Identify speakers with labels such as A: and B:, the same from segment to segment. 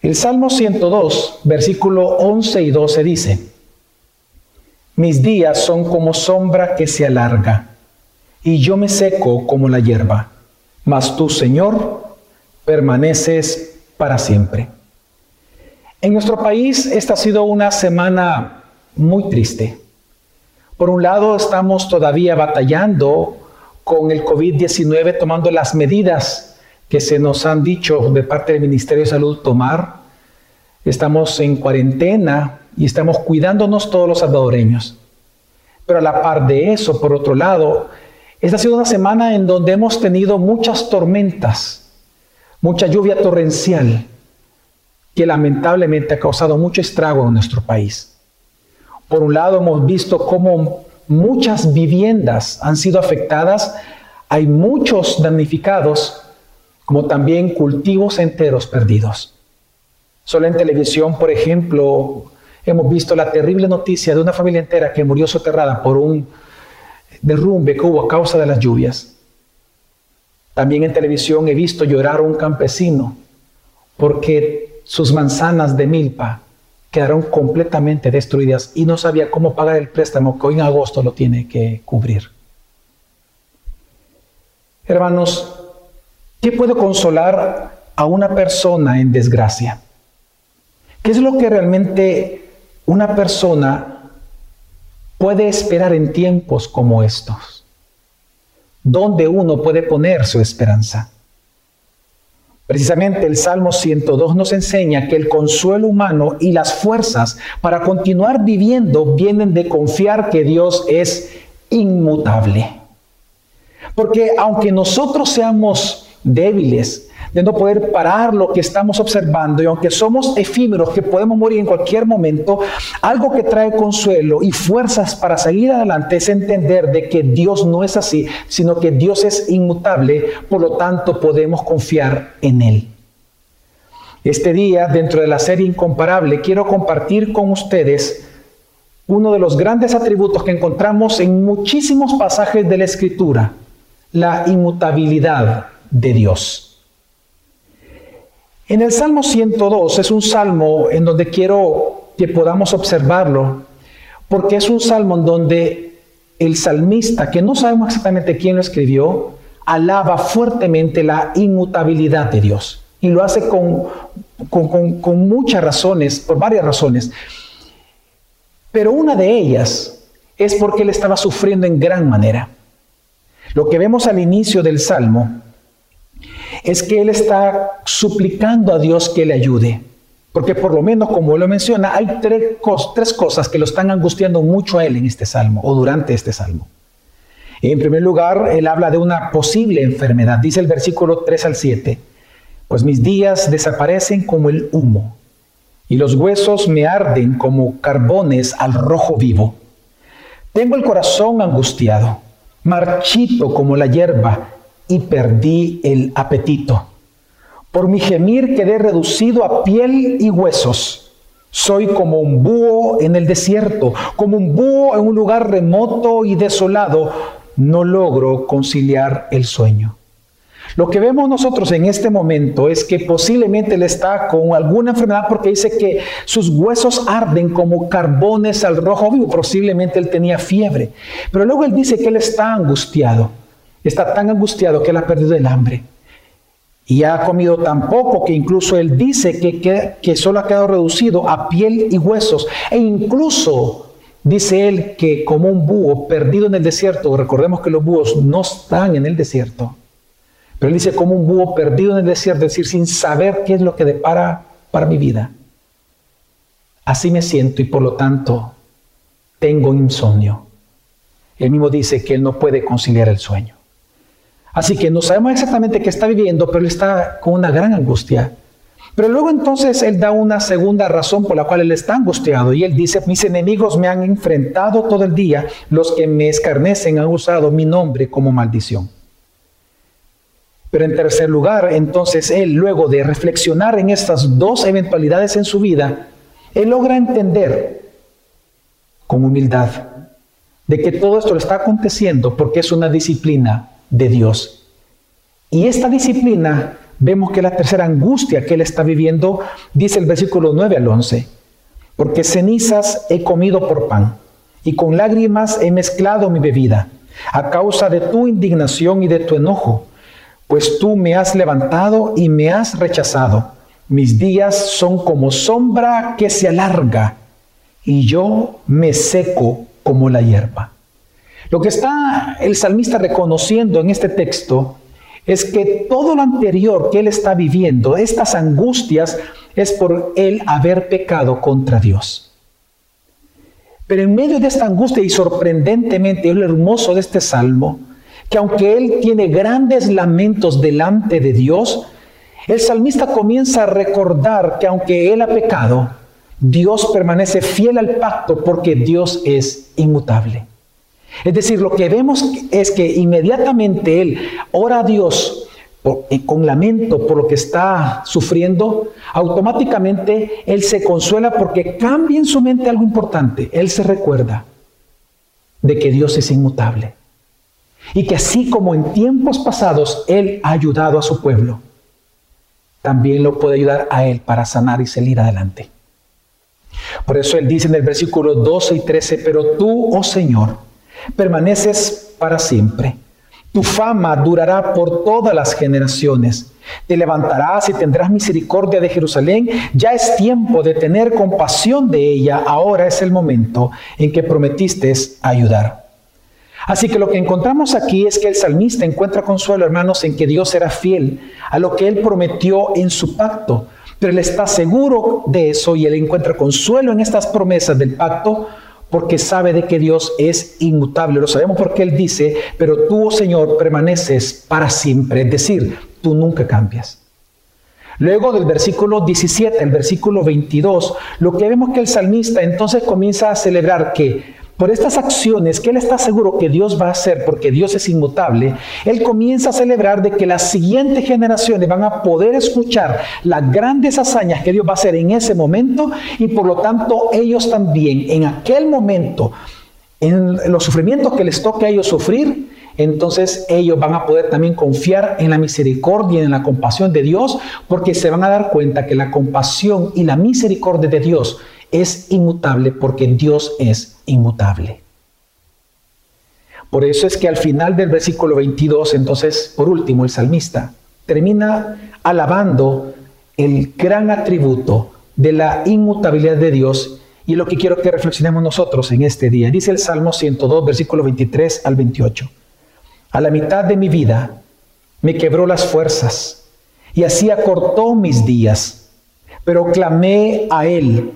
A: El Salmo 102, versículo 11 y 12 dice, Mis días son como sombra que se alarga, y yo me seco como la hierba, mas tú, Señor, permaneces para siempre. En nuestro país esta ha sido una semana muy triste. Por un lado, estamos todavía batallando con el COVID-19, tomando las medidas que se nos han dicho de parte del Ministerio de Salud tomar. Estamos en cuarentena y estamos cuidándonos todos los salvadoreños. Pero a la par de eso, por otro lado, esta ha sido una semana en donde hemos tenido muchas tormentas, mucha lluvia torrencial, que lamentablemente ha causado mucho estrago en nuestro país. Por un lado, hemos visto cómo muchas viviendas han sido afectadas, hay muchos damnificados, como también cultivos enteros perdidos. Solo en televisión, por ejemplo, hemos visto la terrible noticia de una familia entera que murió soterrada por un derrumbe que hubo a causa de las lluvias. También en televisión he visto llorar a un campesino porque sus manzanas de milpa quedaron completamente destruidas y no sabía cómo pagar el préstamo que hoy en agosto lo tiene que cubrir. Hermanos, ¿qué puede consolar a una persona en desgracia? ¿Qué es lo que realmente una persona puede esperar en tiempos como estos? ¿Dónde uno puede poner su esperanza? Precisamente el Salmo 102 nos enseña que el consuelo humano y las fuerzas para continuar viviendo vienen de confiar que Dios es inmutable. Porque aunque nosotros seamos débiles, de no poder parar lo que estamos observando. Y aunque somos efímeros que podemos morir en cualquier momento, algo que trae consuelo y fuerzas para seguir adelante es entender de que Dios no es así, sino que Dios es inmutable, por lo tanto podemos confiar en Él. Este día, dentro de la serie Incomparable, quiero compartir con ustedes uno de los grandes atributos que encontramos en muchísimos pasajes de la Escritura, la inmutabilidad de Dios. En el Salmo 102 es un salmo en donde quiero que podamos observarlo, porque es un salmo en donde el salmista, que no sabemos exactamente quién lo escribió, alaba fuertemente la inmutabilidad de Dios. Y lo hace con, con, muchas razones, por varias razones. Pero una de ellas es porque él estaba sufriendo en gran manera. Lo que vemos al inicio del Salmo es que él está suplicando a Dios que le ayude. Porque por lo menos, como lo menciona, hay tres, tres cosas que lo están angustiando mucho a él en este salmo o durante este salmo. En primer lugar, él habla de una posible enfermedad. Dice el versículo 3 al 7, pues mis días desaparecen como el humo y los huesos me arden como carbones al rojo vivo. Tengo el corazón angustiado, marchito como la hierba y perdí el apetito. Por mi gemir quedé reducido a piel y huesos. Soy como un búho en el desierto, como un búho en un lugar remoto y desolado. No logro conciliar el sueño. Lo que vemos nosotros en este momento es que posiblemente él está con alguna enfermedad porque dice que sus huesos arden como carbones al rojo vivo. Posiblemente él tenía fiebre. Pero luego él dice que él está angustiado. Está tan angustiado que él ha perdido el hambre. Y ha comido tan poco que incluso él dice que, que, solo ha quedado reducido a piel y huesos. E incluso dice él que como un búho perdido en el desierto, recordemos que los búhos no están en el desierto, pero él dice como un búho perdido en el desierto, es decir, sin saber qué es lo que depara para mi vida. Así me siento y por lo tanto tengo insomnio. Él mismo dice que él no puede conciliar el sueño. Así que no sabemos exactamente qué está viviendo, pero él está con una gran angustia. Pero luego entonces él da una segunda razón por la cual él está angustiado y él dice, mis enemigos me han enfrentado todo el día, los que me escarnecen han usado mi nombre como maldición. Pero en tercer lugar, entonces él, luego de reflexionar en estas dos eventualidades en su vida, él logra entender con humildad de que todo esto le está aconteciendo porque es una disciplina de Dios. Y esta disciplina vemos que la tercera angustia que él está viviendo, dice el versículo 9 al 11, porque cenizas he comido por pan y con lágrimas he mezclado mi bebida a causa de tu indignación y de tu enojo, pues tú me has levantado y me has rechazado. Mis días son como sombra que se alarga y yo me seco como la hierba. Lo que está el salmista reconociendo en este texto es que todo lo anterior que él está viviendo, estas angustias, es por él haber pecado contra Dios. Pero en medio de esta angustia y sorprendentemente, es lo hermoso de este salmo, que aunque él tiene grandes lamentos delante de Dios, el salmista comienza a recordar que aunque él ha pecado, Dios permanece fiel al pacto porque Dios es inmutable. Es decir, lo que vemos es que inmediatamente él ora a Dios eh, con lamento por lo que está sufriendo, automáticamente él se consuela porque cambia en su mente algo importante. Él se recuerda de que Dios es inmutable y que así como en tiempos pasados él ha ayudado a su pueblo, también lo puede ayudar a él para sanar y salir adelante. Por eso él dice en el versículo 12 y 13, pero tú, oh Señor, permaneces para siempre. Tu fama durará por todas las generaciones. Te levantarás y tendrás misericordia de Jerusalén. Ya es tiempo de tener compasión de ella. Ahora es el momento en que prometiste ayudar. Así que lo que encontramos aquí es que el salmista encuentra consuelo, hermanos, en que Dios será fiel a lo que él prometió en su pacto. Pero él está seguro de eso y él encuentra consuelo en estas promesas del pacto porque sabe de que Dios es inmutable. Lo sabemos porque Él dice, pero tú, oh Señor, permaneces para siempre. Es decir, tú nunca cambias. Luego del versículo 17, el versículo 22, lo que vemos que el salmista entonces comienza a celebrar que por estas acciones que él está seguro que Dios va a hacer, porque Dios es inmutable, él comienza a celebrar de que las siguientes generaciones van a poder escuchar las grandes hazañas que Dios va a hacer en ese momento y por lo tanto ellos también en aquel momento, en los sufrimientos que les toque a ellos sufrir, entonces ellos van a poder también confiar en la misericordia y en la compasión de Dios, porque se van a dar cuenta que la compasión y la misericordia de Dios es inmutable porque Dios es inmutable. Por eso es que al final del versículo 22, entonces, por último, el salmista termina alabando el gran atributo de la inmutabilidad de Dios y lo que quiero que reflexionemos nosotros en este día. Dice el Salmo 102, versículo 23 al 28. A la mitad de mi vida me quebró las fuerzas y así acortó mis días, pero clamé a Él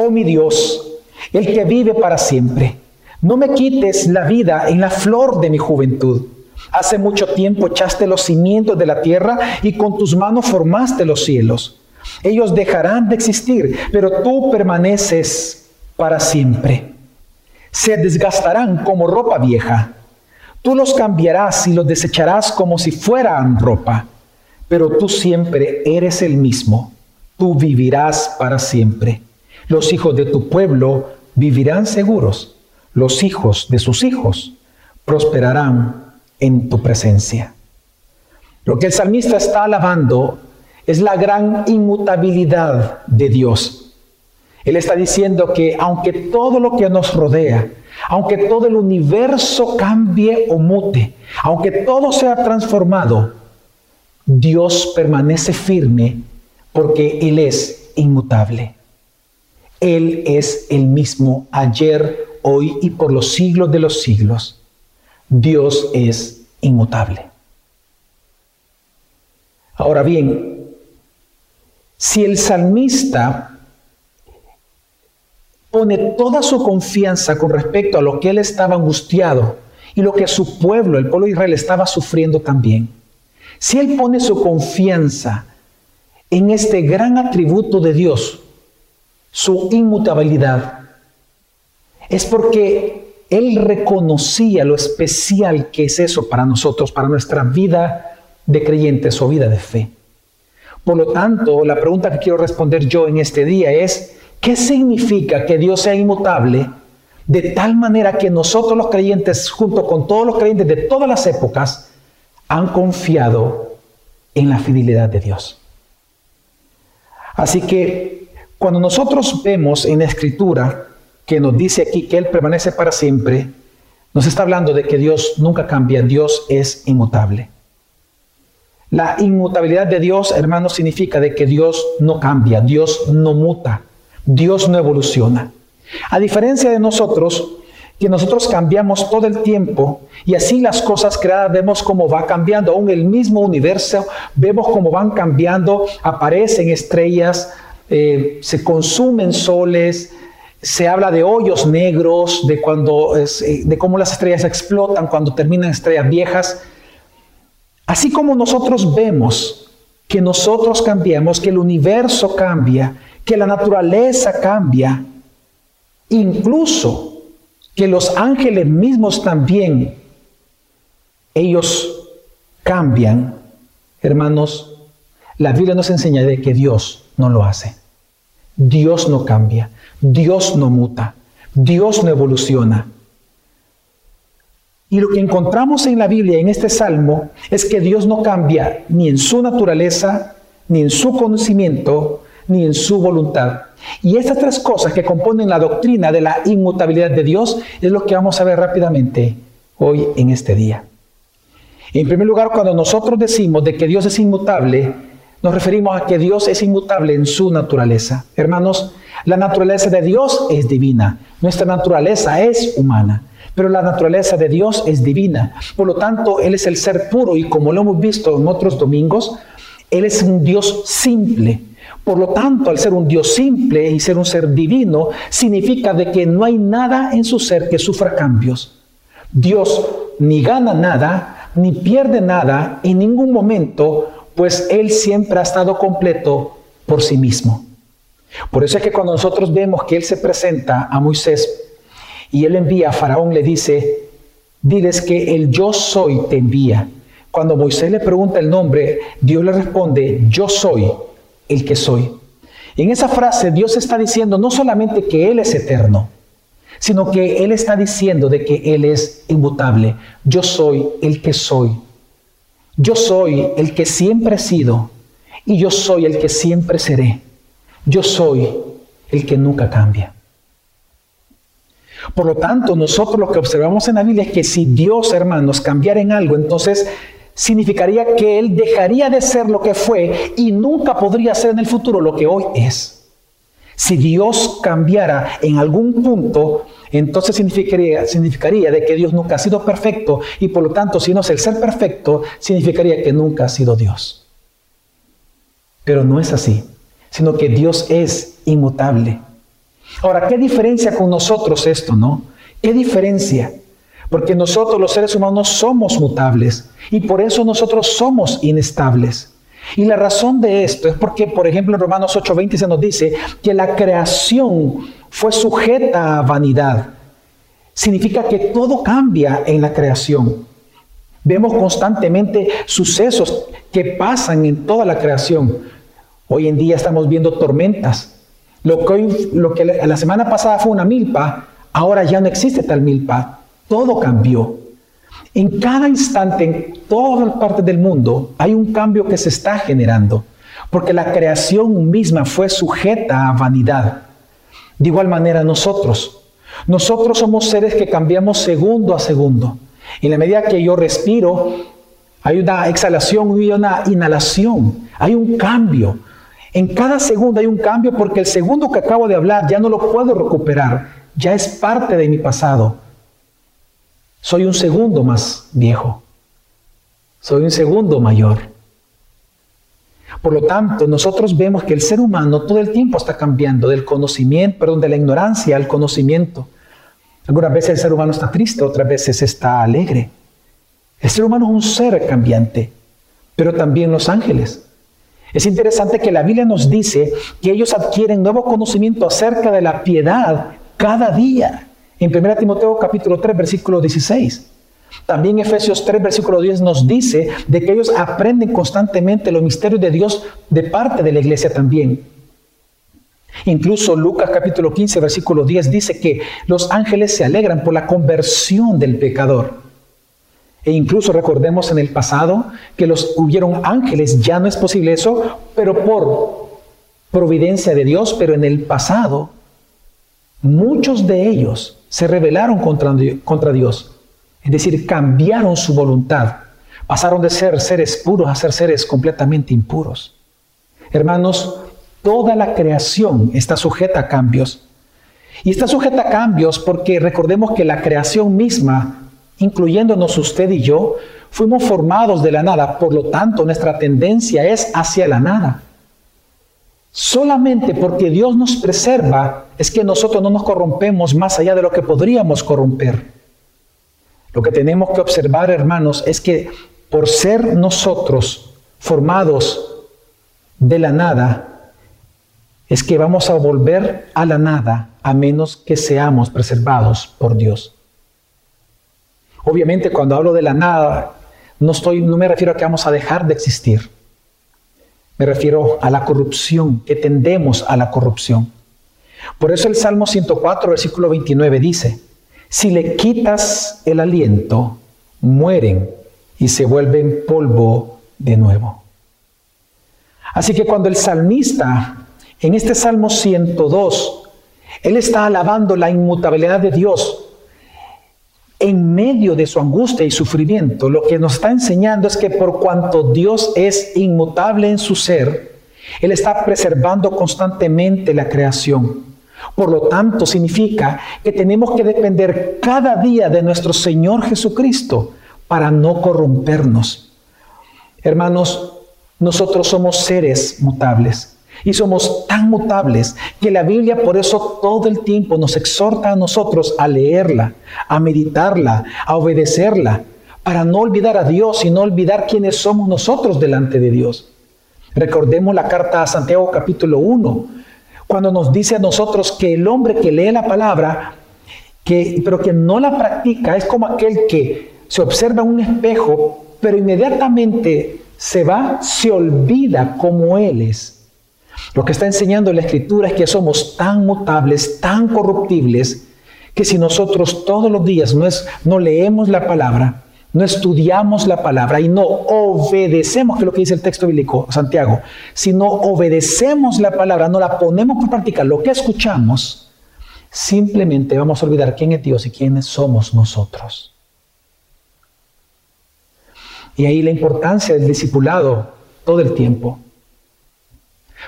A: oh mi Dios, el que vive para siempre. No me quites la vida en la flor de mi juventud. Hace mucho tiempo echaste los cimientos de la tierra y con tus manos formaste los cielos. Ellos dejarán de existir, pero tú permaneces para siempre. Se desgastarán como ropa vieja. Tú los cambiarás y los desecharás como si fueran ropa, pero tú siempre eres el mismo. Tú vivirás para siempre. Los hijos de tu pueblo vivirán seguros. Los hijos de sus hijos prosperarán en tu presencia. Lo que el salmista está alabando es la gran inmutabilidad de Dios. Él está diciendo que aunque todo lo que nos rodea, aunque todo el universo cambie o mute, aunque todo sea transformado, Dios permanece firme porque Él es inmutable. Él es el mismo ayer, hoy y por los siglos de los siglos. Dios es inmutable. Ahora bien, si el salmista pone toda su confianza con respecto a lo que él estaba angustiado y lo que su pueblo, el pueblo de Israel, estaba sufriendo también, si él pone su confianza en este gran atributo de Dios, su inmutabilidad, es porque Él reconocía lo especial que es eso para nosotros, para nuestra vida de creyentes o vida de fe. Por lo tanto, la pregunta que quiero responder yo en este día es, ¿qué significa que Dios sea inmutable de tal manera que nosotros los creyentes, junto con todos los creyentes de todas las épocas, han confiado en la fidelidad de Dios. Así que cuando nosotros vemos en la escritura que nos dice aquí que Él permanece para siempre, nos está hablando de que Dios nunca cambia, Dios es inmutable. La inmutabilidad de Dios, hermanos, significa de que Dios no cambia, Dios no muta, Dios no evoluciona. A diferencia de nosotros, que nosotros cambiamos todo el tiempo y así las cosas creadas vemos cómo va cambiando, aún el mismo universo, vemos cómo van cambiando, aparecen estrellas, eh, se consumen soles, se habla de hoyos negros, de, cuando, eh, de cómo las estrellas explotan cuando terminan estrellas viejas. Así como nosotros vemos que nosotros cambiamos, que el universo cambia, que la naturaleza cambia, incluso que los ángeles mismos también, ellos cambian, hermanos, la Biblia nos enseña de que Dios no lo hace. Dios no cambia. Dios no muta, Dios no evoluciona. Y lo que encontramos en la Biblia, en este salmo, es que Dios no cambia ni en su naturaleza, ni en su conocimiento, ni en su voluntad. Y estas tres cosas que componen la doctrina de la inmutabilidad de Dios es lo que vamos a ver rápidamente hoy en este día. En primer lugar, cuando nosotros decimos de que Dios es inmutable, nos referimos a que Dios es inmutable en su naturaleza. Hermanos, la naturaleza de Dios es divina, nuestra naturaleza es humana, pero la naturaleza de Dios es divina. Por lo tanto, Él es el ser puro y como lo hemos visto en otros domingos, Él es un Dios simple. Por lo tanto, al ser un Dios simple y ser un ser divino, significa de que no hay nada en su ser que sufra cambios. Dios ni gana nada, ni pierde nada en ningún momento, pues Él siempre ha estado completo por sí mismo. Por eso es que cuando nosotros vemos que Él se presenta a Moisés y Él envía a Faraón, le dice, diles que el yo soy te envía. Cuando Moisés le pregunta el nombre, Dios le responde, yo soy el que soy. En esa frase Dios está diciendo no solamente que Él es eterno, sino que Él está diciendo de que Él es inmutable. Yo soy el que soy. Yo soy el que siempre he sido y yo soy el que siempre seré. Yo soy el que nunca cambia. Por lo tanto, nosotros lo que observamos en la Biblia es que si Dios, hermanos, cambiara en algo, entonces significaría que Él dejaría de ser lo que fue y nunca podría ser en el futuro lo que hoy es. Si Dios cambiara en algún punto, entonces significaría, de que Dios nunca ha sido perfecto y por lo tanto, si no es el ser perfecto, significaría que nunca ha sido Dios. Pero no es así sino que Dios es inmutable. Ahora, ¿qué diferencia con nosotros esto, no? ¿Qué diferencia? Porque nosotros los seres humanos somos mutables y por eso nosotros somos inestables. Y la razón de esto es porque, por ejemplo, en Romanos 8:20 se nos dice que la creación fue sujeta a vanidad. Significa que todo cambia en la creación. Vemos constantemente sucesos que pasan en toda la creación. Hoy en día estamos viendo tormentas. Lo que, la semana pasada fue una milpa, ahora ya no existe tal milpa. Todo cambió. En cada instante, en todas partes del mundo, hay un cambio que se está generando, porque la creación misma fue sujeta a vanidad. De igual manera nosotros. Nosotros somos seres que cambiamos segundo a segundo. En la medida que yo respiro, hay una exhalación y una inhalación. Hay un cambio. En cada segundo hay un cambio porque el segundo que acabo de hablar ya no lo puedo recuperar, ya es parte de mi pasado. Soy un segundo más viejo, soy un segundo mayor. Por lo tanto, nosotros vemos que el ser humano todo el tiempo está cambiando del conocimiento, perdón, de la ignorancia al conocimiento. Algunas veces el ser humano está triste, otras veces está alegre. El ser humano es un ser cambiante, pero también los ángeles. Es interesante que la Biblia nos dice que ellos adquieren nuevo conocimiento acerca de la piedad cada día. En 1 Timoteo capítulo 3, versículo 16. También Efesios 3, versículo 10 nos dice de que ellos aprenden constantemente los misterios de Dios de parte de la iglesia también. Incluso Lucas capítulo 15, versículo 10 dice que los ángeles se alegran por la conversión del pecador. E incluso recordemos en el pasado que los hubieron ángeles, ya no es posible eso, pero por providencia de Dios, pero en el pasado muchos de ellos se rebelaron contra, contra Dios, es decir, cambiaron su voluntad, pasaron de ser seres puros a ser seres completamente impuros. Hermanos, toda la creación está sujeta a cambios. Y está sujeta a cambios porque recordemos que la creación misma incluyéndonos usted y yo, fuimos formados de la nada, por lo tanto nuestra tendencia es hacia la nada. Solamente porque Dios nos preserva es que nosotros no nos corrompemos más allá de lo que podríamos corromper. Lo que tenemos que observar, hermanos, es que por ser nosotros formados de la nada, es que vamos a volver a la nada a menos que seamos preservados por Dios. Obviamente cuando hablo de la nada, no, estoy, no me refiero a que vamos a dejar de existir. Me refiero a la corrupción, que tendemos a la corrupción. Por eso el Salmo 104, versículo 29 dice, si le quitas el aliento, mueren y se vuelven polvo de nuevo. Así que cuando el salmista, en este Salmo 102, él está alabando la inmutabilidad de Dios, en medio de su angustia y sufrimiento, lo que nos está enseñando es que por cuanto Dios es inmutable en su ser, Él está preservando constantemente la creación. Por lo tanto, significa que tenemos que depender cada día de nuestro Señor Jesucristo para no corrompernos. Hermanos, nosotros somos seres mutables. Y somos tan mutables que la Biblia por eso todo el tiempo nos exhorta a nosotros a leerla, a meditarla, a obedecerla, para no olvidar a Dios y no olvidar quiénes somos nosotros delante de Dios. Recordemos la carta a Santiago capítulo 1, cuando nos dice a nosotros que el hombre que lee la palabra, que, pero que no la practica, es como aquel que se observa en un espejo, pero inmediatamente se va, se olvida cómo él es lo que está enseñando la Escritura es que somos tan mutables, tan corruptibles, que si nosotros todos los días no, no leemos la palabra, no estudiamos la palabra y no obedecemos, que es lo que dice el texto bíblico, Santiago, si no obedecemos la palabra, no la ponemos por práctica, lo que escuchamos, simplemente vamos a olvidar quién es Dios y quiénes somos nosotros. Y ahí la importancia del discipulado todo el tiempo.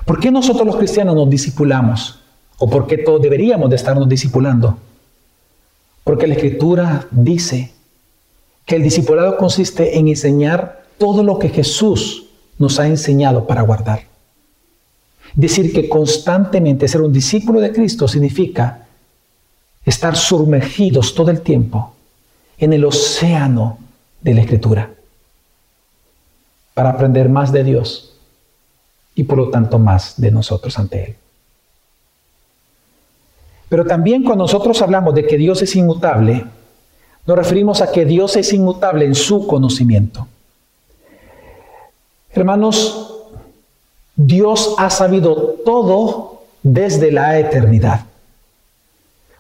A: ¿Por qué nosotros los cristianos nos discipulamos? ¿O por qué todos deberíamos de estarnos discipulando? Porque la Escritura dice que el discipulado consiste en enseñar todo lo que Jesús nos ha enseñado para guardar. Decir que constantemente ser un discípulo de Cristo significa estar sumergidos todo el tiempo en el océano de la Escritura para aprender más de Dios y por lo tanto más de nosotros ante Él. Pero también cuando nosotros hablamos de que Dios es inmutable, nos referimos a que Dios es inmutable en su conocimiento. Hermanos, Dios ha sabido todo desde la eternidad.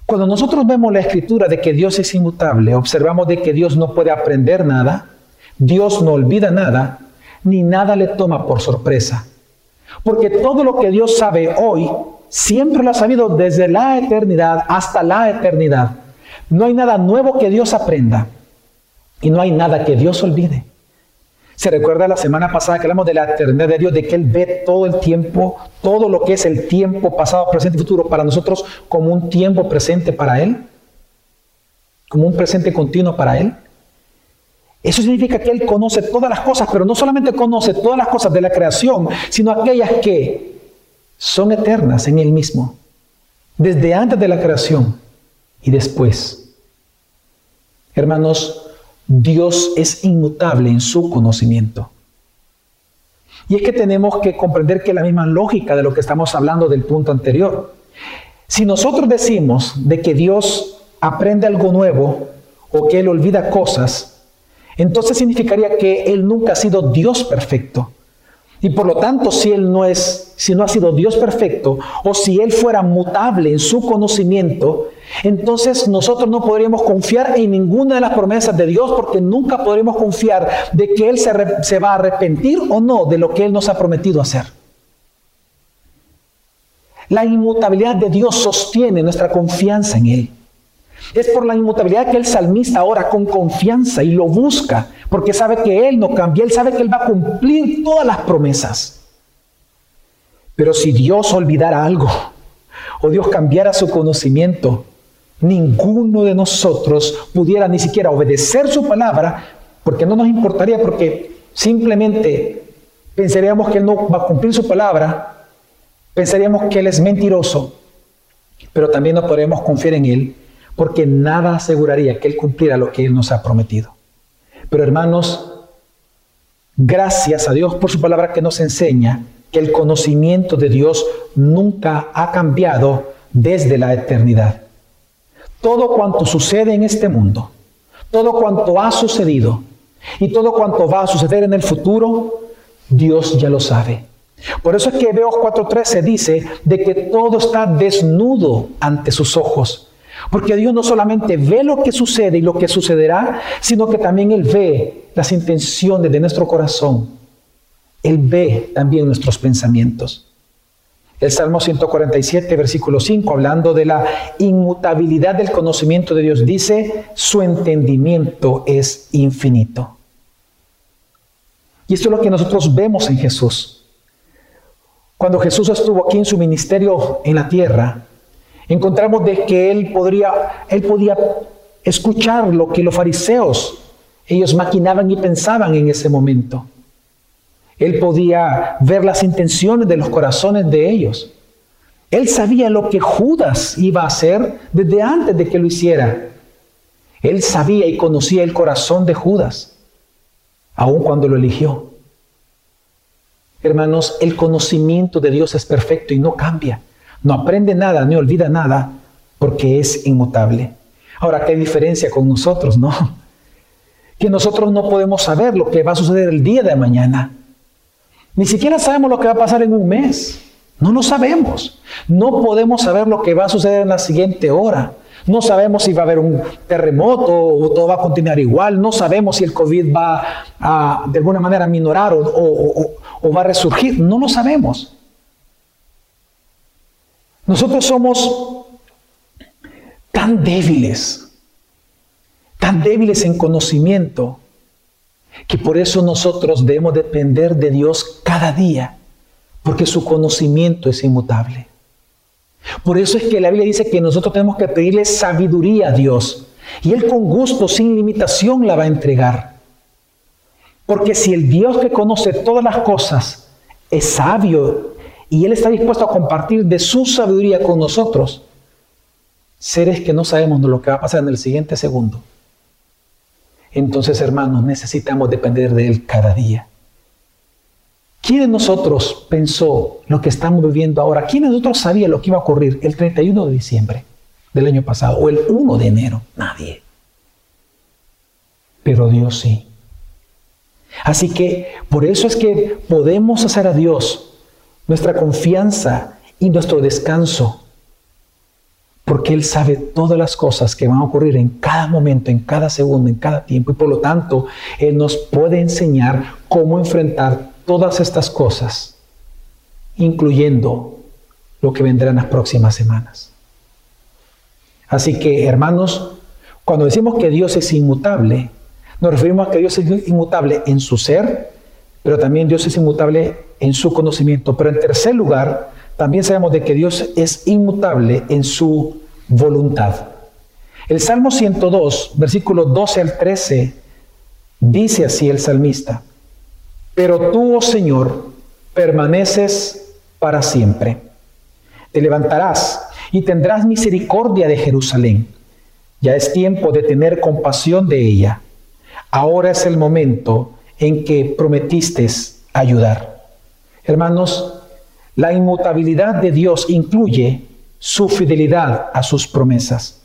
A: Cuando nosotros vemos la escritura de que Dios es inmutable, observamos de que Dios no puede aprender nada, Dios no olvida nada, ni nada le toma por sorpresa. Porque todo lo que Dios sabe hoy, siempre lo ha sabido desde la eternidad hasta la eternidad. No hay nada nuevo que Dios aprenda y no hay nada que Dios olvide. Se recuerda la semana pasada que hablamos de la eternidad de Dios, de que Él ve todo el tiempo, todo lo que es el tiempo pasado, presente y futuro para nosotros como un tiempo presente para Él, como un presente continuo para Él. Eso significa que Él conoce todas las cosas, pero no solamente conoce todas las cosas de la creación, sino aquellas que son eternas en Él mismo, desde antes de la creación y después. Hermanos, Dios es inmutable en su conocimiento. Y es que tenemos que comprender que la misma lógica de lo que estamos hablando del punto anterior. Si nosotros decimos de que Dios aprende algo nuevo o que Él olvida cosas, entonces significaría que Él nunca ha sido Dios perfecto. Y por lo tanto, si Él no es, si no ha sido Dios perfecto, o si Él fuera mutable en su conocimiento, entonces nosotros no podríamos confiar en ninguna de las promesas de Dios porque nunca podríamos confiar de que Él se, se va a arrepentir o no de lo que Él nos ha prometido hacer. La inmutabilidad de Dios sostiene nuestra confianza en Él. Es por la inmutabilidad que el salmista ora con confianza y lo busca, porque sabe que Él no cambia, Él sabe que Él va a cumplir todas las promesas. Pero si Dios olvidara algo, o Dios cambiara su conocimiento, ninguno de nosotros pudiera ni siquiera obedecer su palabra, porque no nos importaría, porque simplemente pensaríamos que Él no va a cumplir su palabra, pensaríamos que Él es mentiroso, pero también no podríamos confiar en Él porque nada aseguraría que Él cumpliera lo que Él nos ha prometido. Pero hermanos, gracias a Dios por su palabra que nos enseña que el conocimiento de Dios nunca ha cambiado desde la eternidad. Todo cuanto sucede en este mundo, todo cuanto ha sucedido y todo cuanto va a suceder en el futuro, Dios ya lo sabe. Por eso es que Hebreos 4:13 dice de que todo está desnudo ante sus ojos porque Dios no solamente ve lo que sucede y lo que sucederá, sino que también Él ve las intenciones de nuestro corazón. Él ve también nuestros pensamientos. El Salmo 147, versículo 5, hablando de la inmutabilidad del conocimiento de Dios, dice, su entendimiento es infinito. Y esto es lo que nosotros vemos en Jesús. Cuando Jesús estuvo aquí en su ministerio en la tierra, encontramos de que él, él podía escuchar lo que los fariseos, ellos maquinaban y pensaban en ese momento. Él podía ver las intenciones de los corazones de ellos. Él sabía lo que Judas iba a hacer desde antes de que lo hiciera. Él sabía y conocía el corazón de Judas, aun cuando lo eligió. Hermanos, el conocimiento de Dios es perfecto y no cambia. No aprende nada, ni olvida nada, porque es inmutable. Ahora, ¿qué diferencia con nosotros, no? Que nosotros no podemos saber lo que va a suceder el día de mañana. Ni siquiera sabemos lo que va a pasar en un mes. No lo sabemos. No podemos saber lo que va a suceder en la siguiente hora. No sabemos si va a haber un terremoto o todo va a continuar igual. No sabemos si el COVID va a de alguna manera minorar o, o va a resurgir. No lo sabemos. Nosotros somos tan débiles, tan débiles en conocimiento, que por eso nosotros debemos depender de Dios cada día, porque su conocimiento es inmutable. Por eso es que la Biblia dice que nosotros tenemos que pedirle sabiduría a Dios, y Él con gusto, sin limitación, la va a entregar. Porque si el Dios que conoce todas las cosas es sabio y Él está dispuesto a compartir de su sabiduría con nosotros, seres que no sabemos lo que va a pasar en el siguiente segundo. Entonces, hermanos, necesitamos depender de Él cada día. ¿Quién de nosotros pensó lo que estamos viviendo ahora? ¿Quién de nosotros sabía lo que iba a ocurrir el 31 de diciembre del año pasado o el 1 de enero? Nadie. Pero Dios sí. Así que por eso es que podemos hacer a Dios nuestra confianza y nuestro descanso, porque Él sabe todas las cosas que van a ocurrir en cada momento, en cada segundo, en cada tiempo, y por lo tanto Él nos puede enseñar cómo enfrentar todas estas cosas, incluyendo lo que vendrá en las próximas semanas. Así que, hermanos, cuando decimos que Dios es inmutable, nos referimos a que Dios es inmutable en su ser, pero también Dios es inmutable en su conocimiento. Pero en tercer lugar, también sabemos de que Dios es inmutable en su voluntad. El Salmo 102, versículos 12 al 13, dice así el salmista, pero tú, oh Señor, permaneces para siempre. Te levantarás y tendrás misericordia de Jerusalén. Ya es tiempo de tener compasión de ella. Ahora es el momento en que prometiste ayudar. Hermanos, la inmutabilidad de Dios incluye su fidelidad a sus promesas.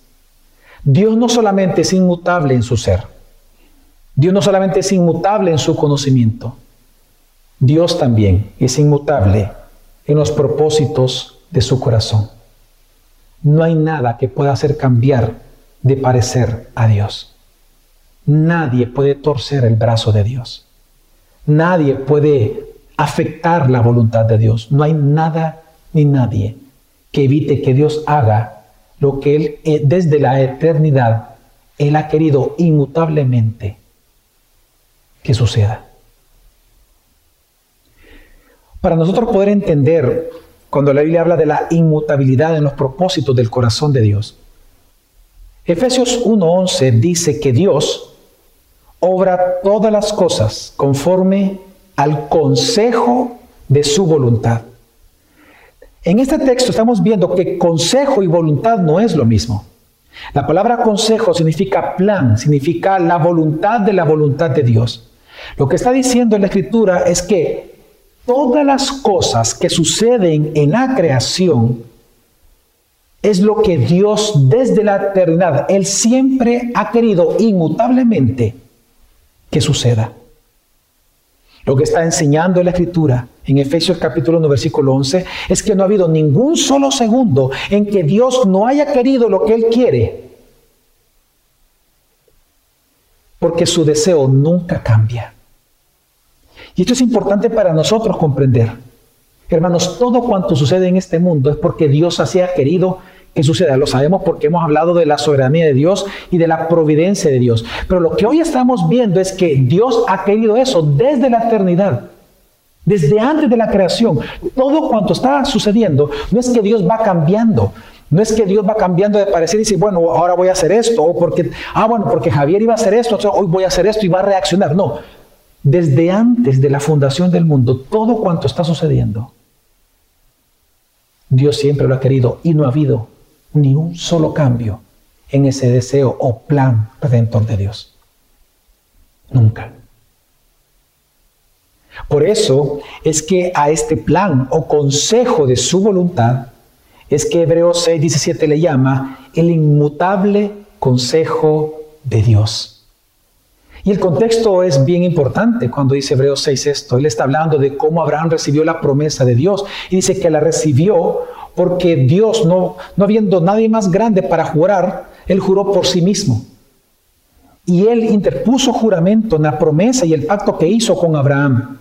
A: Dios no solamente es inmutable en su ser, Dios no solamente es inmutable en su conocimiento, Dios también es inmutable en los propósitos de su corazón. No hay nada que pueda hacer cambiar de parecer a Dios. Nadie puede torcer el brazo de Dios. Nadie puede afectar la voluntad de Dios. No hay nada ni nadie que evite que Dios haga lo que Él eh, desde la eternidad, Él ha querido inmutablemente que suceda. Para nosotros poder entender cuando la Biblia habla de la inmutabilidad en los propósitos del corazón de Dios, Efesios 1.11 dice que Dios obra todas las cosas conforme al consejo de su voluntad. En este texto estamos viendo que consejo y voluntad no es lo mismo. La palabra consejo significa plan, significa la voluntad de la voluntad de Dios. Lo que está diciendo en la escritura es que todas las cosas que suceden en la creación es lo que Dios desde la eternidad, Él siempre ha querido inmutablemente que suceda. Lo que está enseñando la Escritura en Efesios capítulo 1, versículo 11, es que no ha habido ningún solo segundo en que Dios no haya querido lo que Él quiere. Porque su deseo nunca cambia. Y esto es importante para nosotros comprender. Hermanos, todo cuanto sucede en este mundo es porque Dios así ha querido que suceda. Lo sabemos porque hemos hablado de la soberanía de Dios y de la providencia de Dios. Pero lo que hoy estamos viendo es que Dios ha querido eso desde la eternidad. Desde antes de la creación, todo cuanto está sucediendo, no es que Dios va cambiando, no es que Dios va cambiando de parecer y dice, bueno, ahora voy a hacer esto, o porque, ah, bueno, porque Javier iba a hacer esto, hoy voy a hacer esto y va a reaccionar. No, desde antes de la fundación del mundo, todo cuanto está sucediendo, Dios siempre lo ha querido y no ha habido ni un solo cambio en ese deseo o plan redentor de Dios. Nunca. Por eso es que a este plan o consejo de su voluntad es que Hebreos 6, 17 le llama el inmutable consejo de Dios. Y el contexto es bien importante cuando dice Hebreos 6 esto. Él está hablando de cómo Abraham recibió la promesa de Dios y dice que la recibió porque Dios, no, no habiendo nadie más grande para jurar, él juró por sí mismo. Y él interpuso juramento en la promesa y el pacto que hizo con Abraham.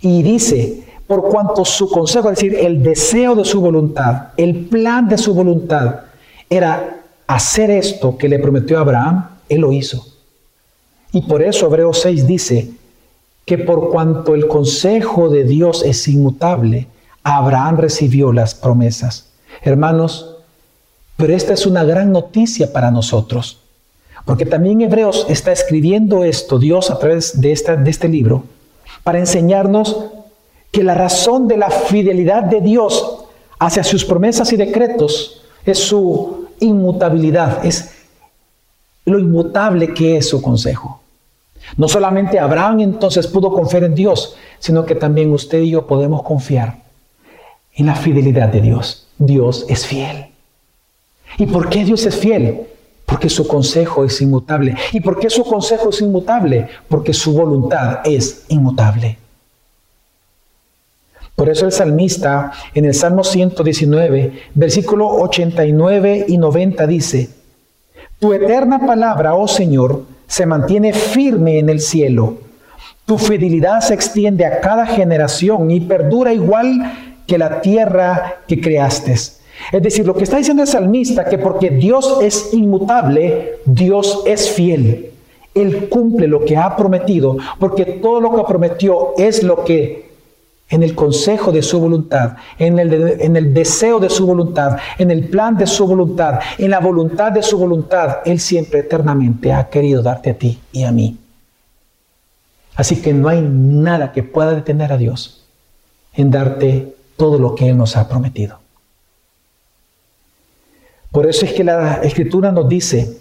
A: Y dice, por cuanto su consejo, es decir, el deseo de su voluntad, el plan de su voluntad, era hacer esto que le prometió a Abraham, él lo hizo. Y por eso Hebreos 6 dice que por cuanto el consejo de Dios es inmutable, Abraham recibió las promesas. Hermanos, pero esta es una gran noticia para nosotros, porque también Hebreos está escribiendo esto, Dios a través de, esta, de este libro, para enseñarnos que la razón de la fidelidad de Dios hacia sus promesas y decretos es su inmutabilidad, es lo inmutable que es su consejo. No solamente Abraham entonces pudo confiar en Dios, sino que también usted y yo podemos confiar en la fidelidad de Dios. Dios es fiel. ¿Y por qué Dios es fiel? Porque su consejo es inmutable. ¿Y por qué su consejo es inmutable? Porque su voluntad es inmutable. Por eso el salmista en el Salmo 119, versículo 89 y 90 dice, Tu eterna palabra, oh Señor, se mantiene firme en el cielo. Tu fidelidad se extiende a cada generación y perdura igual que la tierra que creaste. Es decir, lo que está diciendo el salmista, que porque Dios es inmutable, Dios es fiel. Él cumple lo que ha prometido, porque todo lo que prometió es lo que en el consejo de su voluntad, en el, en el deseo de su voluntad, en el plan de su voluntad, en la voluntad de su voluntad, Él siempre eternamente ha querido darte a ti y a mí. Así que no hay nada que pueda detener a Dios en darte todo lo que Él nos ha prometido. Por eso es que la escritura nos dice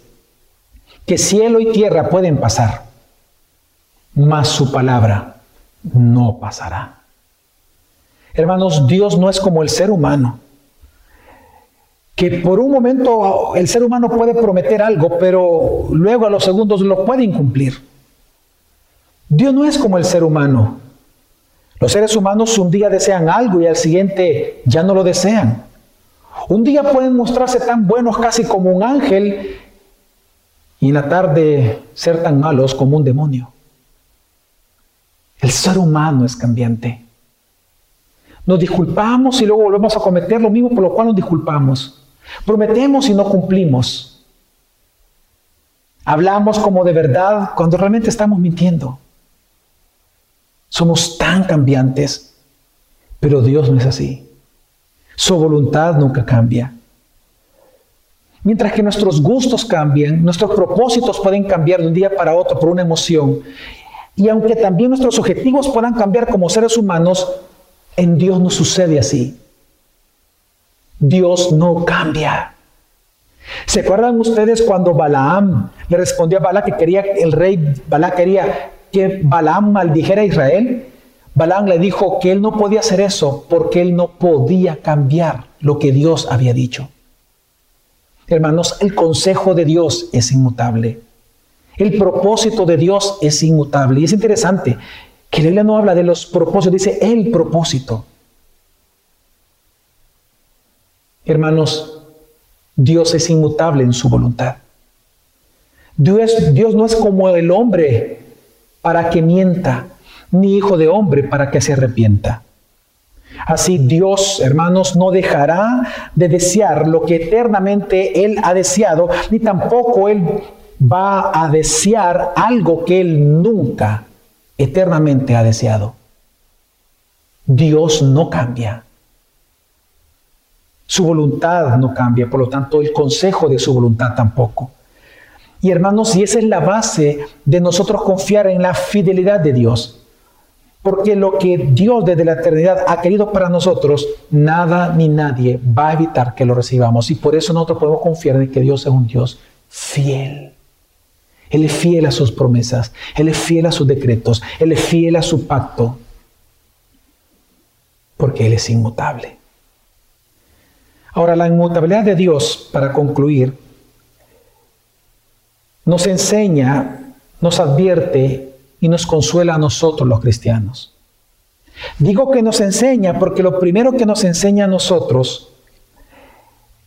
A: que cielo y tierra pueden pasar, mas su palabra no pasará. Hermanos, Dios no es como el ser humano, que por un momento el ser humano puede prometer algo, pero luego a los segundos lo puede incumplir. Dios no es como el ser humano, Los seres humanos un día desean algo y al siguiente ya no lo desean. Un día pueden mostrarse tan buenos casi como un ángel y en la tarde ser tan malos como un demonio. El ser humano es cambiante. Nos disculpamos y luego volvemos a cometer lo mismo por lo cual nos disculpamos. Prometemos y no cumplimos. Hablamos como de verdad cuando realmente estamos mintiendo. Somos tan cambiantes, pero Dios no es así. Su voluntad nunca cambia. Mientras que nuestros gustos cambian, nuestros propósitos pueden cambiar de un día para otro por una emoción. Y aunque también nuestros objetivos puedan cambiar como seres humanos, en Dios no sucede así. Dios no cambia. ¿Se acuerdan ustedes cuando Balaam le respondió a Bala que quería, el rey Bala quería que Balaam maldijera a Israel? Balaam le dijo que él no podía hacer eso porque él no podía cambiar lo que Dios había dicho. Hermanos, el consejo de Dios es inmutable. El propósito de Dios es inmutable. Y es interesante que la Biblia no habla de los propósitos, dice el propósito. Hermanos, Dios es inmutable en su voluntad. Dios, Dios no es como el hombre para que mienta, ni hijo de hombre para que se arrepienta. Así Dios, hermanos, no dejará de desear lo que eternamente Él ha deseado, ni tampoco Él va a desear algo que Él nunca eternamente ha deseado. Dios no cambia. Su voluntad no cambia, por lo tanto el consejo de su voluntad tampoco. Y hermanos, y esa es la base de nosotros confiar en la fidelidad de Dios. Porque lo que Dios desde la eternidad ha querido para nosotros, nada ni nadie va a evitar que lo recibamos. Y por eso nosotros podemos confiar en que Dios es un Dios fiel. Él es fiel a sus promesas, Él es fiel a sus decretos, Él es fiel a su pacto, porque Él es inmutable. Ahora, la inmutabilidad de Dios, para concluir, nos enseña, nos advierte y nos consuela a nosotros los cristianos. Digo que nos enseña porque lo primero que nos enseña a nosotros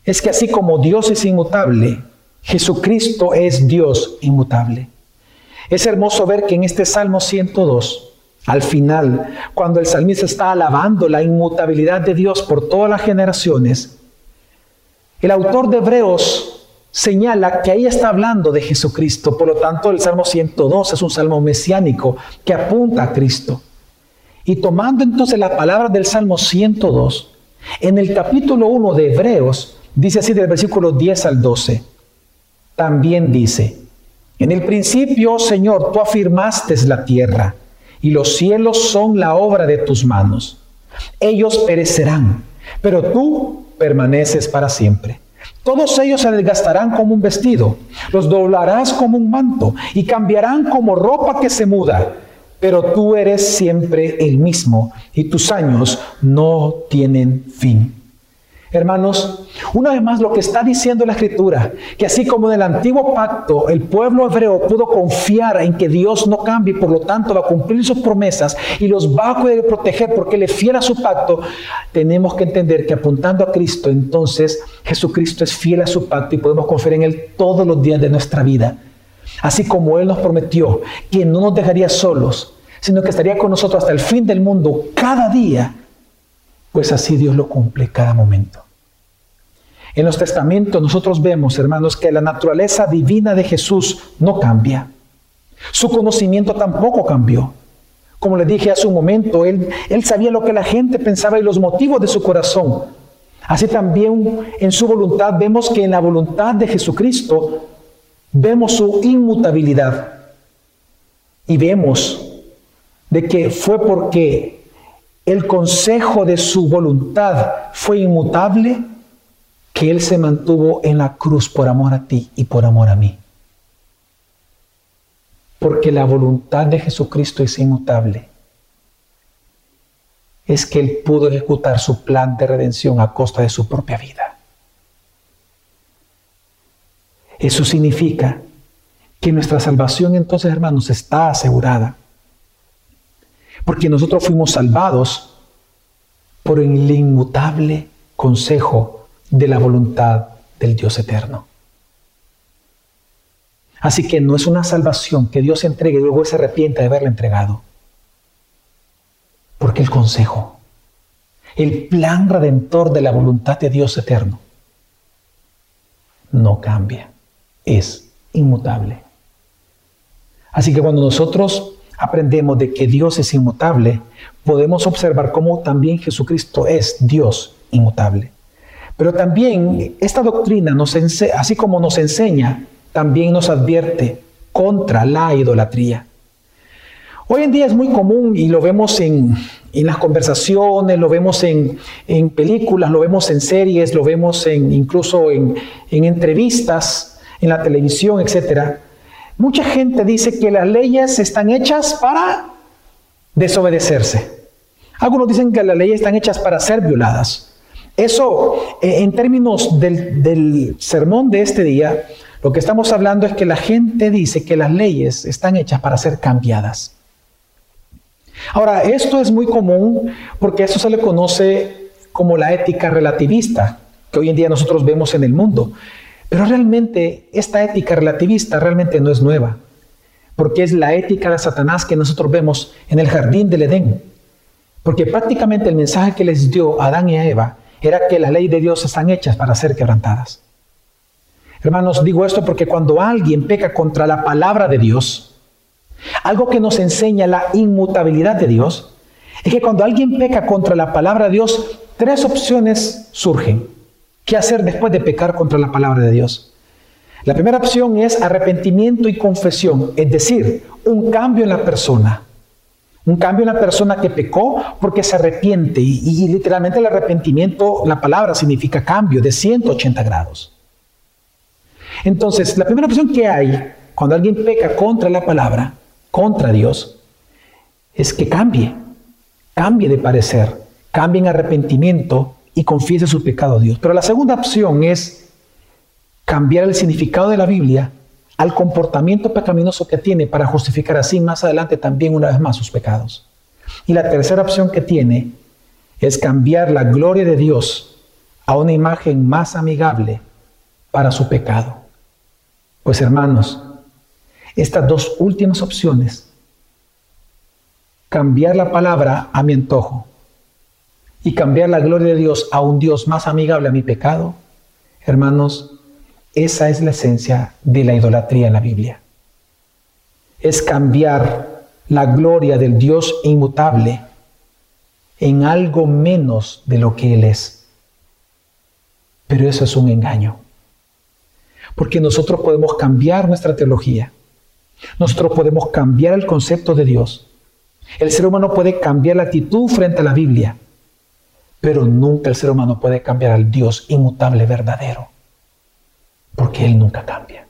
A: es que así como Dios es inmutable, Jesucristo es Dios inmutable. Es hermoso ver que en este Salmo 102, al final, cuando el salmista está alabando la inmutabilidad de Dios por todas las generaciones, el autor de Hebreos señala que ahí está hablando de Jesucristo. Por lo tanto, el Salmo 102 es un salmo mesiánico que apunta a Cristo. Y tomando entonces la palabra del Salmo 102, en el capítulo 1 de Hebreos, dice así del versículo 10 al 12 también dice, en el principio, Señor, tú afirmaste la tierra y los cielos son la obra de tus manos. Ellos perecerán, pero tú permaneces para siempre. Todos ellos se desgastarán como un vestido, los doblarás como un manto y cambiarán como ropa que se muda, pero tú eres siempre el mismo y tus años no tienen fin. Hermanos, una vez más lo que está diciendo la escritura, que así como en el antiguo pacto el pueblo hebreo pudo confiar en que Dios no cambie y por lo tanto va a cumplir sus promesas y los va a poder proteger porque le fiel a su pacto, tenemos que entender que apuntando a Cristo, entonces Jesucristo es fiel a su pacto y podemos confiar en Él todos los días de nuestra vida. Así como Él nos prometió que no nos dejaría solos, sino que estaría con nosotros hasta el fin del mundo cada día pues así Dios lo cumple cada momento. En los testamentos nosotros vemos, hermanos, que la naturaleza divina de Jesús no cambia. Su conocimiento tampoco cambió. Como le dije hace un momento, él, él sabía lo que la gente pensaba y los motivos de su corazón. Así también en su voluntad vemos que en la voluntad de Jesucristo vemos su inmutabilidad. Y vemos de que fue porque el consejo de su voluntad fue inmutable, que Él se mantuvo en la cruz por amor a ti y por amor a mí. Porque la voluntad de Jesucristo es inmutable. Es que Él pudo ejecutar su plan de redención a costa de su propia vida. Eso significa que nuestra salvación entonces, hermanos, está asegurada. Porque nosotros fuimos salvados por el inmutable consejo de la voluntad del Dios eterno. Así que no es una salvación que Dios entregue y luego se arrepienta de haberla entregado. Porque el consejo, el plan redentor de la voluntad de Dios eterno, no cambia, es inmutable. Así que cuando nosotros aprendemos de que Dios es inmutable, podemos observar cómo también Jesucristo es Dios inmutable. Pero también esta doctrina, nos así como nos enseña, también nos advierte contra la idolatría. Hoy en día es muy común y lo vemos en, las conversaciones, lo vemos en, películas, lo vemos en series, lo vemos en, incluso en, en entrevistas, en la televisión, etc. Mucha gente dice que las leyes están hechas para desobedecerse. Algunos dicen que las leyes están hechas para ser violadas. Eso, eh, en términos del, del sermón de este día, lo que estamos hablando es que la gente dice que las leyes están hechas para ser cambiadas. Ahora, esto es muy común porque eso se le conoce como la ética relativista que hoy en día nosotros vemos en el mundo. Pero realmente esta ética relativista realmente no es nueva, porque es la ética de Satanás que nosotros vemos en el jardín del Edén. Porque prácticamente el mensaje que les dio Adán y a Eva era que la ley de Dios están hechas para ser quebrantadas. Hermanos, digo esto porque cuando alguien peca contra la palabra de Dios, algo que nos enseña la inmutabilidad de Dios es que cuando alguien peca contra la palabra de Dios, tres opciones surgen. ¿Qué hacer después de pecar contra la palabra de Dios? La primera opción es arrepentimiento y confesión, es decir, un cambio en la persona. Un cambio en la persona que pecó porque se arrepiente y, y literalmente el arrepentimiento, la palabra significa cambio de 180 grados. Entonces, la primera opción que hay cuando alguien peca contra la palabra contra Dios es que cambie, cambie de parecer, cambie en arrepentimiento y confiese su pecado a Dios. Pero la segunda opción es cambiar el significado de la Biblia al comportamiento pecaminoso que tiene para justificar así más adelante también una vez más sus pecados. Y la tercera opción que tiene es cambiar la gloria de Dios a una imagen más amigable para su pecado. Pues hermanos, estas dos últimas opciones, cambiar la palabra a mi antojo y cambiar la gloria de Dios a un Dios más amigable a mi pecado, hermanos, esa es la esencia de la idolatría en la Biblia. Es cambiar la gloria del Dios inmutable en algo menos de lo que Él es. Pero eso es un engaño. Porque nosotros podemos cambiar nuestra teología nosotros podemos cambiar el concepto de Dios. El ser humano puede cambiar la actitud frente a la Biblia, pero nunca el ser humano puede cambiar al Dios inmutable verdadero, porque Él nunca cambia.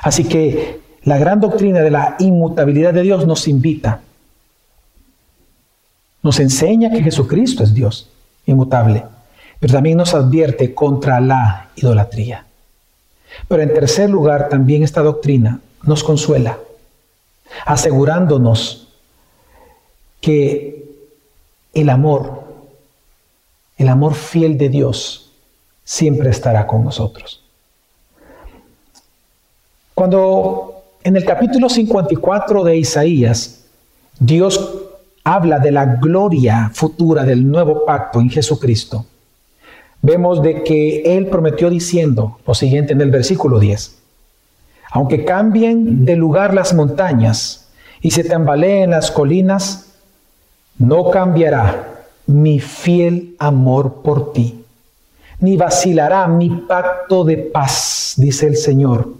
A: Así que la gran doctrina de la inmutabilidad de Dios nos invita, nos enseña que Jesucristo es Dios inmutable, pero también nos advierte contra la idolatría. Pero en tercer lugar, también esta doctrina nos consuela, asegurándonos que el amor, el amor fiel de Dios, siempre estará con nosotros. Cuando en el capítulo 54 de Isaías, Dios habla de la gloria futura del nuevo pacto en Jesucristo, vemos de que Él prometió diciendo lo siguiente en el versículo 10. Aunque cambien de lugar las montañas y se tambaleen las colinas, no cambiará mi fiel amor por ti, ni vacilará mi pacto de paz, dice el Señor,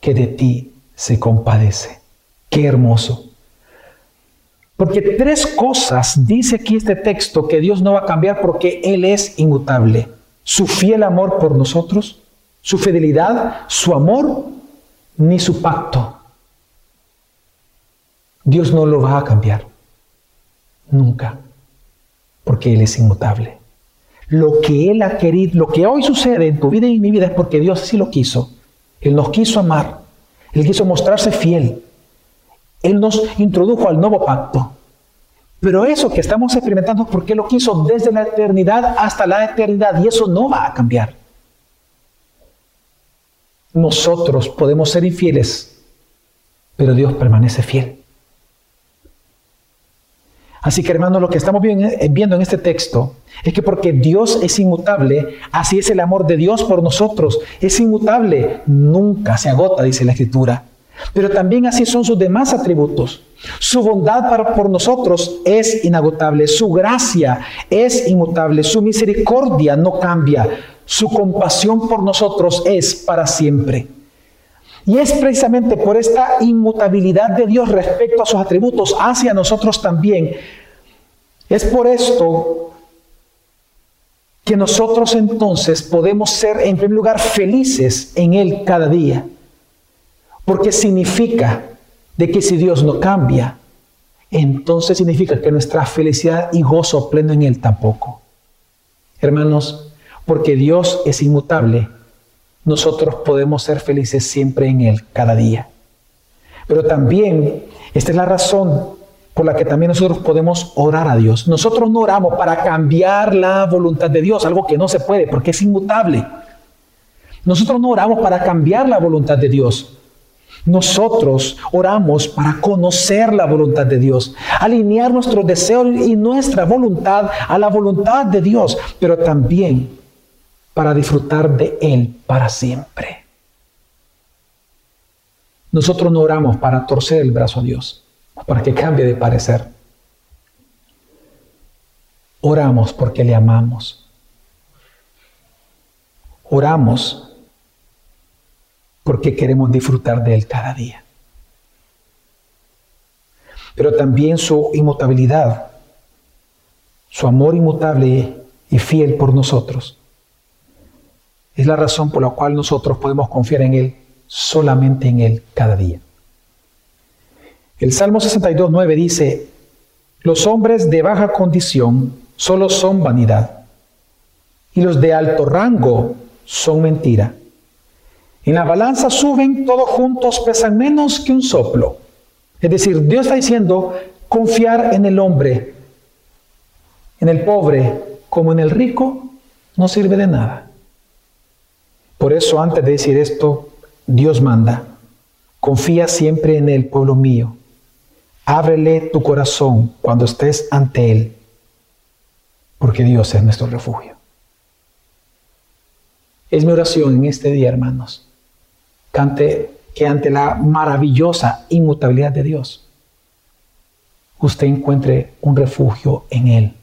A: que de ti se compadece. Qué hermoso. Porque tres cosas dice aquí este texto que Dios no va a cambiar porque Él es inmutable. Su fiel amor por nosotros, su fidelidad, su amor, ni su pacto. Dios no lo va a cambiar. Nunca. Porque Él es inmutable. Lo que Él ha querido, lo que hoy sucede en tu vida y en mi vida es porque Dios así lo quiso. Él nos quiso amar. Él quiso mostrarse fiel. Él nos introdujo al nuevo pacto. Pero eso que estamos experimentando es porque lo quiso desde la eternidad hasta la eternidad y eso no va a cambiar. Nosotros podemos ser infieles, pero Dios permanece fiel. Así que hermanos, lo que estamos eh, viendo en este texto es que porque Dios es inmutable, así es el amor de Dios por nosotros. Es inmutable, nunca se agota, dice la Escritura. Pero también así son sus demás atributos. Su bondad para, por nosotros es inagotable, su gracia es inmutable, su misericordia no cambia, su compasión por nosotros es para siempre. Y es precisamente por esta inmutabilidad de Dios respecto a sus atributos hacia nosotros también. Es por esto que nosotros entonces podemos ser en primer lugar felices en Él cada día. Porque significa de que si Dios no cambia, entonces significa que nuestra felicidad y gozo pleno en Él tampoco. Hermanos, porque Dios es inmutable, nosotros podemos ser felices siempre en Él, cada día. Pero también, esta es la razón por la que también nosotros podemos orar a Dios. Nosotros no oramos para cambiar la voluntad de Dios, algo que no se puede porque es inmutable. Nosotros no oramos para cambiar la voluntad de Dios. Nosotros oramos para conocer la voluntad de Dios, alinear nuestros deseos y nuestra voluntad a la voluntad de Dios, pero también para disfrutar de Él para siempre. Nosotros no oramos para torcer el brazo a Dios, para que cambie de parecer. Oramos porque le amamos. Oramos porque queremos disfrutar de Él cada día. Pero también su inmutabilidad, su amor inmutable y fiel por nosotros, es la razón por la cual nosotros podemos confiar en Él, solamente en Él, cada día. El Salmo 62.9 dice, los hombres de baja condición solo son vanidad, y los de alto rango son mentira. En la balanza suben todos juntos, pesan menos que un soplo. Es decir, Dios está diciendo, confiar en el hombre, en el pobre como en el rico, no sirve de nada. Por eso antes de decir esto, Dios manda, confía siempre en el pueblo mío. Ábrele tu corazón cuando estés ante Él, porque Dios es nuestro refugio. Es mi oración en este día, hermanos, que ante la maravillosa inmutabilidad de Dios, usted encuentre un refugio en Él.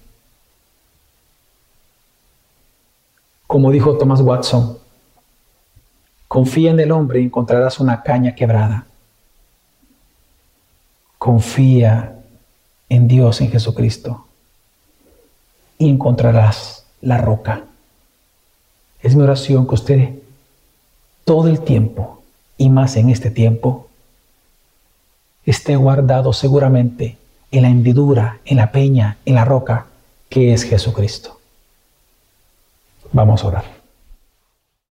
A: Como dijo Thomas Watson, Confía en el hombre y encontrarás una caña quebrada. Confía en Dios, en Jesucristo, y encontrarás la roca. Es mi oración que usted todo el tiempo, y más en este tiempo, esté guardado seguramente en la hendidura, en la peña, en la roca, que es Jesucristo. Vamos a orar.